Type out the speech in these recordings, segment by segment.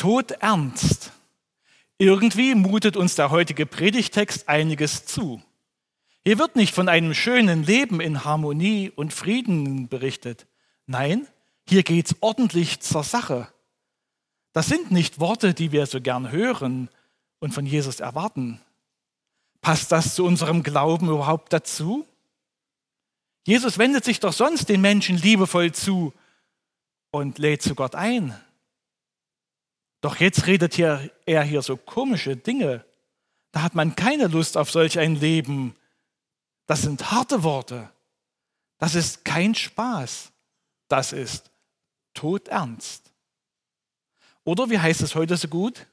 Tod ernst. Irgendwie mutet uns der heutige Predigtext einiges zu. Hier wird nicht von einem schönen Leben in Harmonie und Frieden berichtet. Nein, hier geht's ordentlich zur Sache. Das sind nicht Worte, die wir so gern hören und von Jesus erwarten. Passt das zu unserem Glauben überhaupt dazu? Jesus wendet sich doch sonst den Menschen liebevoll zu und lädt zu Gott ein. Doch jetzt redet hier, er hier so komische Dinge. Da hat man keine Lust auf solch ein Leben. Das sind harte Worte. Das ist kein Spaß. Das ist todernst. Oder wie heißt es heute so gut?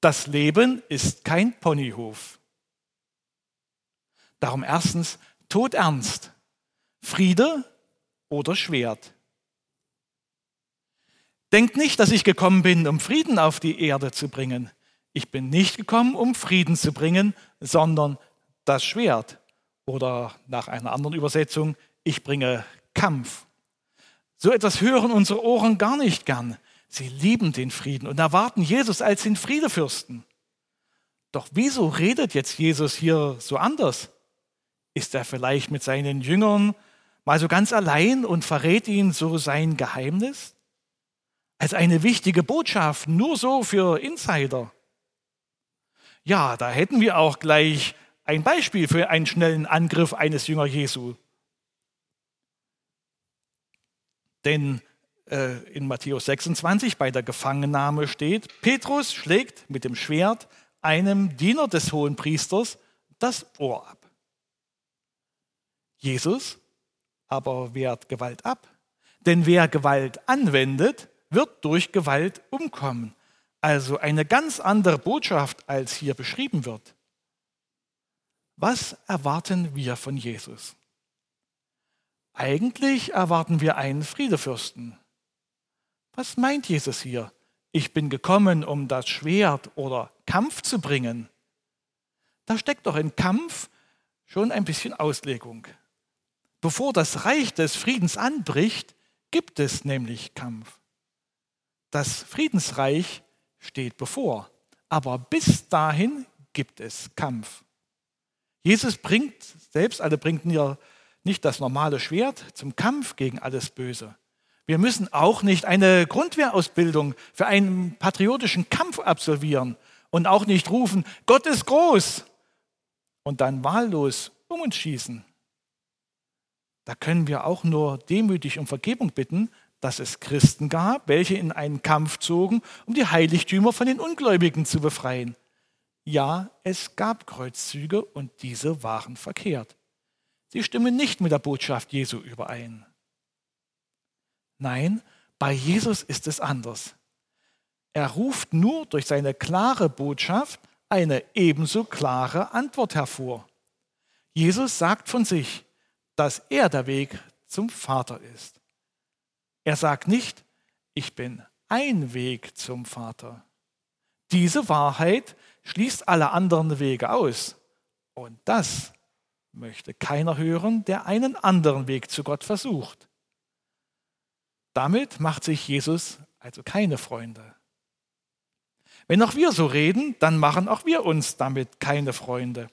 Das Leben ist kein Ponyhof. Darum erstens todernst. Friede oder Schwert. Denkt nicht, dass ich gekommen bin, um Frieden auf die Erde zu bringen. Ich bin nicht gekommen, um Frieden zu bringen, sondern das Schwert. Oder nach einer anderen Übersetzung, ich bringe Kampf. So etwas hören unsere Ohren gar nicht gern. Sie lieben den Frieden und erwarten Jesus als den Friedefürsten. Doch wieso redet jetzt Jesus hier so anders? Ist er vielleicht mit seinen Jüngern mal so ganz allein und verrät ihnen so sein Geheimnis? Als eine wichtige Botschaft, nur so für Insider. Ja, da hätten wir auch gleich ein Beispiel für einen schnellen Angriff eines Jünger Jesu. Denn äh, in Matthäus 26 bei der Gefangennahme steht, Petrus schlägt mit dem Schwert einem Diener des hohen Priesters das Ohr ab. Jesus aber wehrt Gewalt ab. Denn wer Gewalt anwendet, wird durch Gewalt umkommen. Also eine ganz andere Botschaft, als hier beschrieben wird. Was erwarten wir von Jesus? Eigentlich erwarten wir einen Friedefürsten. Was meint Jesus hier? Ich bin gekommen, um das Schwert oder Kampf zu bringen. Da steckt doch in Kampf schon ein bisschen Auslegung. Bevor das Reich des Friedens anbricht, gibt es nämlich Kampf. Das Friedensreich steht bevor, aber bis dahin gibt es Kampf. Jesus bringt selbst, also bringt nicht das normale Schwert zum Kampf gegen alles Böse. Wir müssen auch nicht eine Grundwehrausbildung für einen patriotischen Kampf absolvieren und auch nicht rufen, Gott ist groß und dann wahllos um uns schießen. Da können wir auch nur demütig um Vergebung bitten, dass es Christen gab, welche in einen Kampf zogen, um die Heiligtümer von den Ungläubigen zu befreien. Ja, es gab Kreuzzüge und diese waren verkehrt. Sie stimmen nicht mit der Botschaft Jesu überein. Nein, bei Jesus ist es anders. Er ruft nur durch seine klare Botschaft eine ebenso klare Antwort hervor. Jesus sagt von sich, dass er der Weg zum Vater ist. Er sagt nicht, ich bin ein Weg zum Vater. Diese Wahrheit schließt alle anderen Wege aus. Und das möchte keiner hören, der einen anderen Weg zu Gott versucht. Damit macht sich Jesus also keine Freunde. Wenn auch wir so reden, dann machen auch wir uns damit keine Freunde.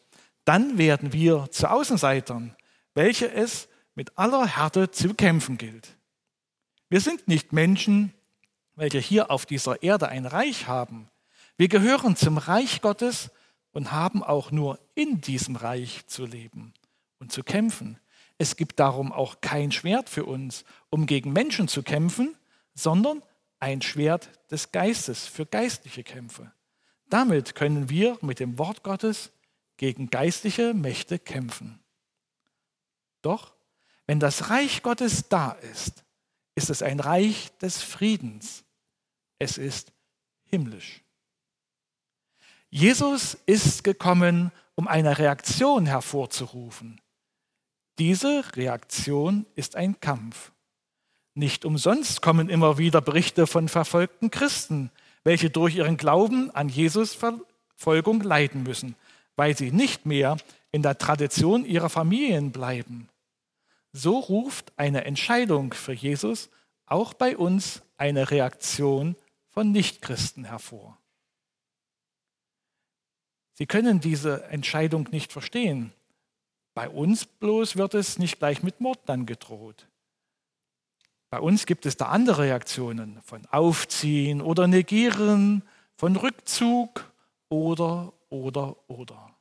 Dann werden wir zu Außenseitern, welche es mit aller Härte zu kämpfen gilt. Wir sind nicht Menschen, welche hier auf dieser Erde ein Reich haben. Wir gehören zum Reich Gottes und haben auch nur in diesem Reich zu leben und zu kämpfen. Es gibt darum auch kein Schwert für uns, um gegen Menschen zu kämpfen, sondern ein Schwert des Geistes für geistliche Kämpfe. Damit können wir mit dem Wort Gottes gegen geistliche Mächte kämpfen. Doch wenn das Reich Gottes da ist, ist es ein Reich des Friedens. Es ist himmlisch. Jesus ist gekommen, um eine Reaktion hervorzurufen. Diese Reaktion ist ein Kampf. Nicht umsonst kommen immer wieder Berichte von verfolgten Christen, welche durch ihren Glauben an Jesus Verfolgung leiden müssen, weil sie nicht mehr in der Tradition ihrer Familien bleiben. So ruft eine Entscheidung für Jesus auch bei uns eine Reaktion von Nichtchristen hervor. Sie können diese Entscheidung nicht verstehen. Bei uns bloß wird es nicht gleich mit Mord dann gedroht. Bei uns gibt es da andere Reaktionen von Aufziehen oder Negieren, von Rückzug oder, oder, oder.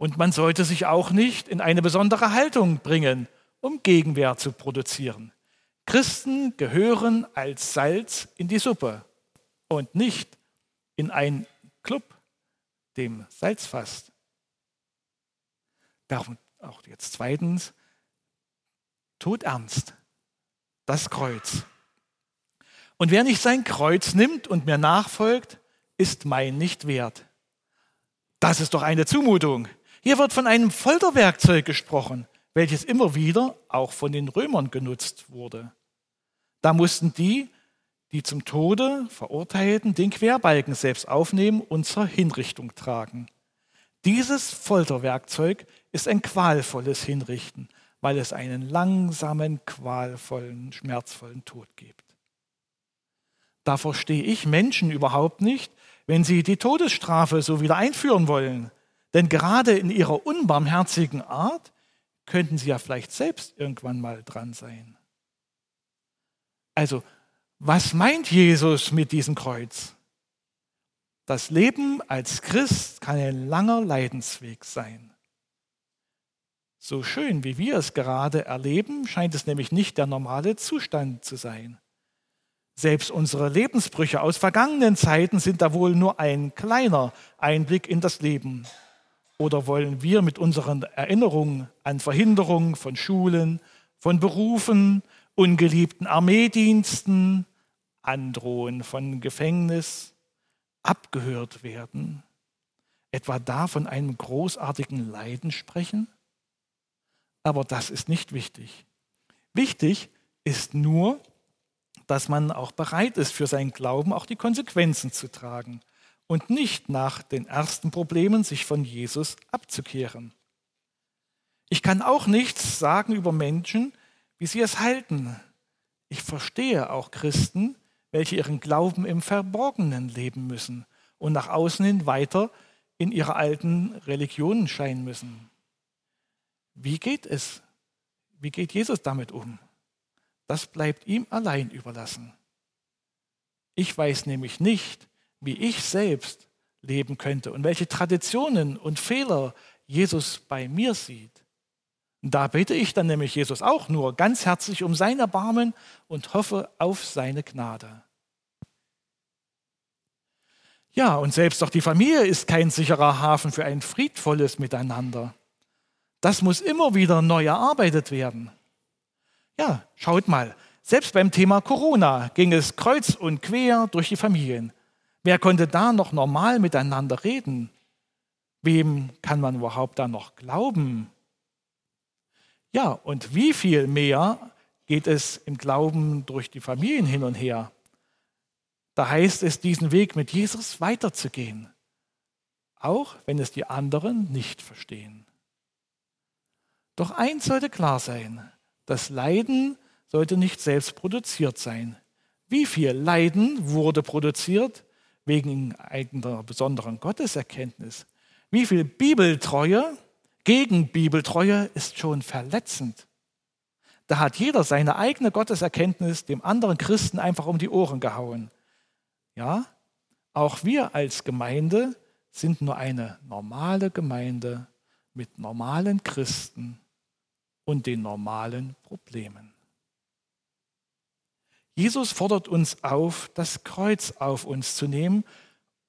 Und man sollte sich auch nicht in eine besondere Haltung bringen, um Gegenwehr zu produzieren. Christen gehören als Salz in die Suppe und nicht in einen Club, dem Salz fasst. Darum auch jetzt zweitens, tut ernst das Kreuz. Und wer nicht sein Kreuz nimmt und mir nachfolgt, ist mein nicht wert. Das ist doch eine Zumutung. Hier wird von einem Folterwerkzeug gesprochen, welches immer wieder auch von den Römern genutzt wurde. Da mussten die, die zum Tode verurteilten, den Querbalken selbst aufnehmen und zur Hinrichtung tragen. Dieses Folterwerkzeug ist ein qualvolles Hinrichten, weil es einen langsamen, qualvollen, schmerzvollen Tod gibt. Da verstehe ich Menschen überhaupt nicht, wenn sie die Todesstrafe so wieder einführen wollen. Denn gerade in ihrer unbarmherzigen Art könnten sie ja vielleicht selbst irgendwann mal dran sein. Also, was meint Jesus mit diesem Kreuz? Das Leben als Christ kann ein langer Leidensweg sein. So schön, wie wir es gerade erleben, scheint es nämlich nicht der normale Zustand zu sein. Selbst unsere Lebensbrüche aus vergangenen Zeiten sind da wohl nur ein kleiner Einblick in das Leben. Oder wollen wir mit unseren Erinnerungen an Verhinderung von Schulen, von Berufen, ungeliebten Armeediensten, Androhen von Gefängnis, abgehört werden, etwa da von einem großartigen Leiden sprechen? Aber das ist nicht wichtig. Wichtig ist nur, dass man auch bereit ist, für seinen Glauben auch die Konsequenzen zu tragen und nicht nach den ersten Problemen sich von Jesus abzukehren. Ich kann auch nichts sagen über Menschen, wie sie es halten. Ich verstehe auch Christen, welche ihren Glauben im Verborgenen leben müssen und nach außen hin weiter in ihrer alten Religion scheinen müssen. Wie geht es? Wie geht Jesus damit um? Das bleibt ihm allein überlassen. Ich weiß nämlich nicht, wie ich selbst leben könnte und welche Traditionen und Fehler Jesus bei mir sieht. Da bitte ich dann nämlich Jesus auch nur ganz herzlich um sein Erbarmen und hoffe auf seine Gnade. Ja, und selbst auch die Familie ist kein sicherer Hafen für ein friedvolles Miteinander. Das muss immer wieder neu erarbeitet werden. Ja, schaut mal, selbst beim Thema Corona ging es kreuz und quer durch die Familien. Wer konnte da noch normal miteinander reden? Wem kann man überhaupt da noch glauben? Ja, und wie viel mehr geht es im Glauben durch die Familien hin und her? Da heißt es, diesen Weg mit Jesus weiterzugehen, auch wenn es die anderen nicht verstehen. Doch eins sollte klar sein, das Leiden sollte nicht selbst produziert sein. Wie viel Leiden wurde produziert wegen einer besonderen Gotteserkenntnis? Wie viel Bibeltreue gegen Bibeltreue ist schon verletzend. Da hat jeder seine eigene Gotteserkenntnis dem anderen Christen einfach um die Ohren gehauen. Ja, auch wir als Gemeinde sind nur eine normale Gemeinde mit normalen Christen und den normalen Problemen. Jesus fordert uns auf, das Kreuz auf uns zu nehmen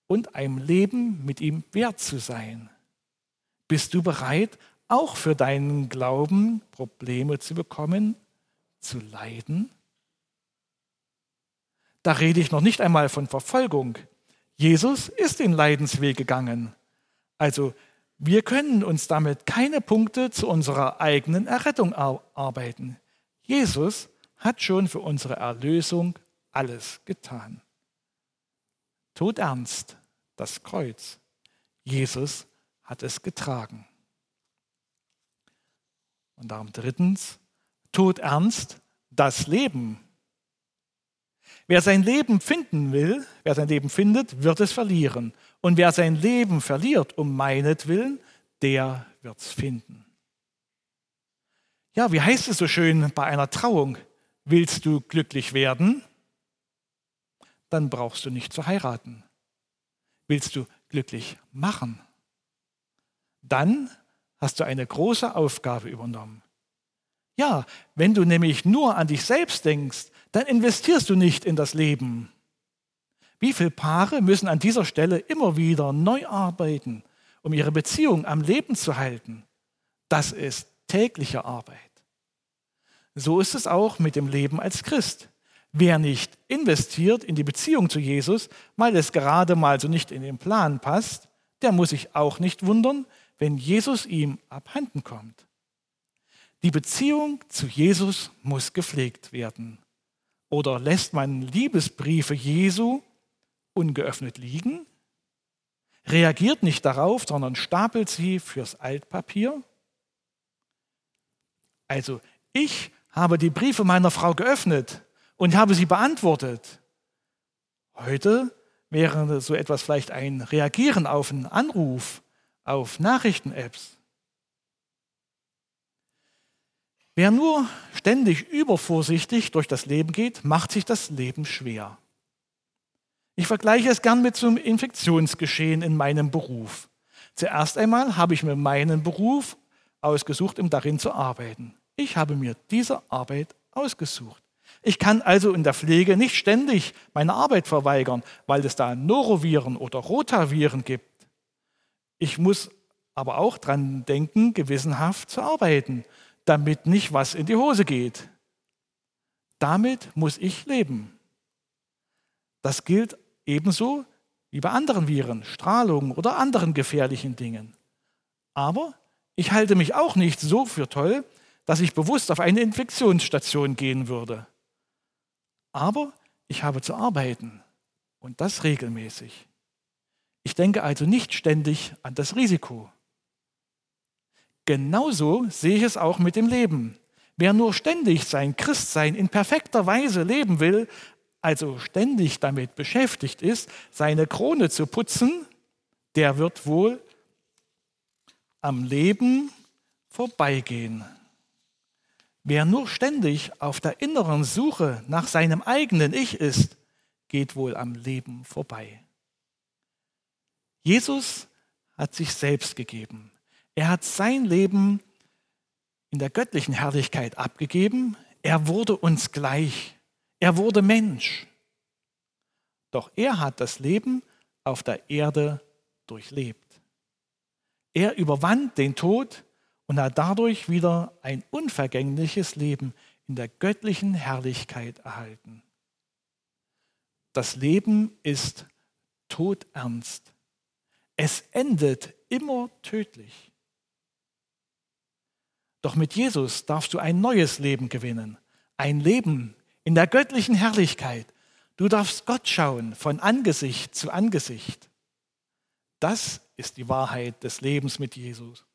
und einem Leben mit ihm wert zu sein. Bist du bereit, auch für deinen Glauben Probleme zu bekommen, zu leiden? Da rede ich noch nicht einmal von Verfolgung. Jesus ist den Leidensweg gegangen. Also wir können uns damit keine Punkte zu unserer eigenen Errettung arbeiten. Jesus hat schon für unsere Erlösung alles getan. Tod ernst, das Kreuz. Jesus hat es getragen. Und darum drittens, tut ernst das Leben. Wer sein Leben finden will, wer sein Leben findet, wird es verlieren. Und wer sein Leben verliert um meinetwillen, der wird es finden. Ja, wie heißt es so schön bei einer Trauung? Willst du glücklich werden? Dann brauchst du nicht zu heiraten. Willst du glücklich machen? Dann hast du eine große Aufgabe übernommen. Ja, wenn du nämlich nur an dich selbst denkst, dann investierst du nicht in das Leben. Wie viele Paare müssen an dieser Stelle immer wieder neu arbeiten, um ihre Beziehung am Leben zu halten? Das ist tägliche Arbeit. So ist es auch mit dem Leben als Christ. Wer nicht investiert in die Beziehung zu Jesus, weil es gerade mal so nicht in den Plan passt, der muss sich auch nicht wundern, wenn Jesus ihm abhanden kommt. Die Beziehung zu Jesus muss gepflegt werden. Oder lässt man Liebesbriefe Jesu ungeöffnet liegen, reagiert nicht darauf, sondern stapelt sie fürs Altpapier? Also ich habe die Briefe meiner Frau geöffnet und habe sie beantwortet. Heute wäre so etwas vielleicht ein Reagieren auf einen Anruf, auf Nachrichten-Apps. Wer nur ständig übervorsichtig durch das Leben geht, macht sich das Leben schwer. Ich vergleiche es gern mit einem Infektionsgeschehen in meinem Beruf. Zuerst einmal habe ich mir meinen Beruf ausgesucht, um darin zu arbeiten. Ich habe mir diese Arbeit ausgesucht. Ich kann also in der Pflege nicht ständig meine Arbeit verweigern, weil es da Noroviren oder Rotaviren gibt. Ich muss aber auch dran denken, gewissenhaft zu arbeiten damit nicht was in die Hose geht. Damit muss ich leben. Das gilt ebenso wie bei anderen Viren, Strahlung oder anderen gefährlichen Dingen. Aber ich halte mich auch nicht so für toll, dass ich bewusst auf eine Infektionsstation gehen würde. Aber ich habe zu arbeiten und das regelmäßig. Ich denke also nicht ständig an das Risiko. Genauso sehe ich es auch mit dem Leben. Wer nur ständig sein Christsein in perfekter Weise leben will, also ständig damit beschäftigt ist, seine Krone zu putzen, der wird wohl am Leben vorbeigehen. Wer nur ständig auf der inneren Suche nach seinem eigenen Ich ist, geht wohl am Leben vorbei. Jesus hat sich selbst gegeben. Er hat sein Leben in der göttlichen Herrlichkeit abgegeben. Er wurde uns gleich. Er wurde Mensch. Doch er hat das Leben auf der Erde durchlebt. Er überwand den Tod und hat dadurch wieder ein unvergängliches Leben in der göttlichen Herrlichkeit erhalten. Das Leben ist todernst. Es endet immer tödlich. Doch mit Jesus darfst du ein neues Leben gewinnen. Ein Leben in der göttlichen Herrlichkeit. Du darfst Gott schauen von Angesicht zu Angesicht. Das ist die Wahrheit des Lebens mit Jesus.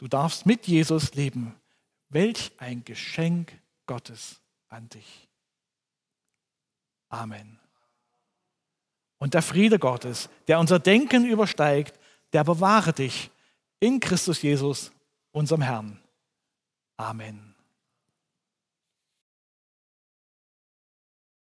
Du darfst mit Jesus leben. Welch ein Geschenk Gottes an dich. Amen. Und der Friede Gottes, der unser Denken übersteigt, der bewahre dich in Christus Jesus unserem Herrn. Amen.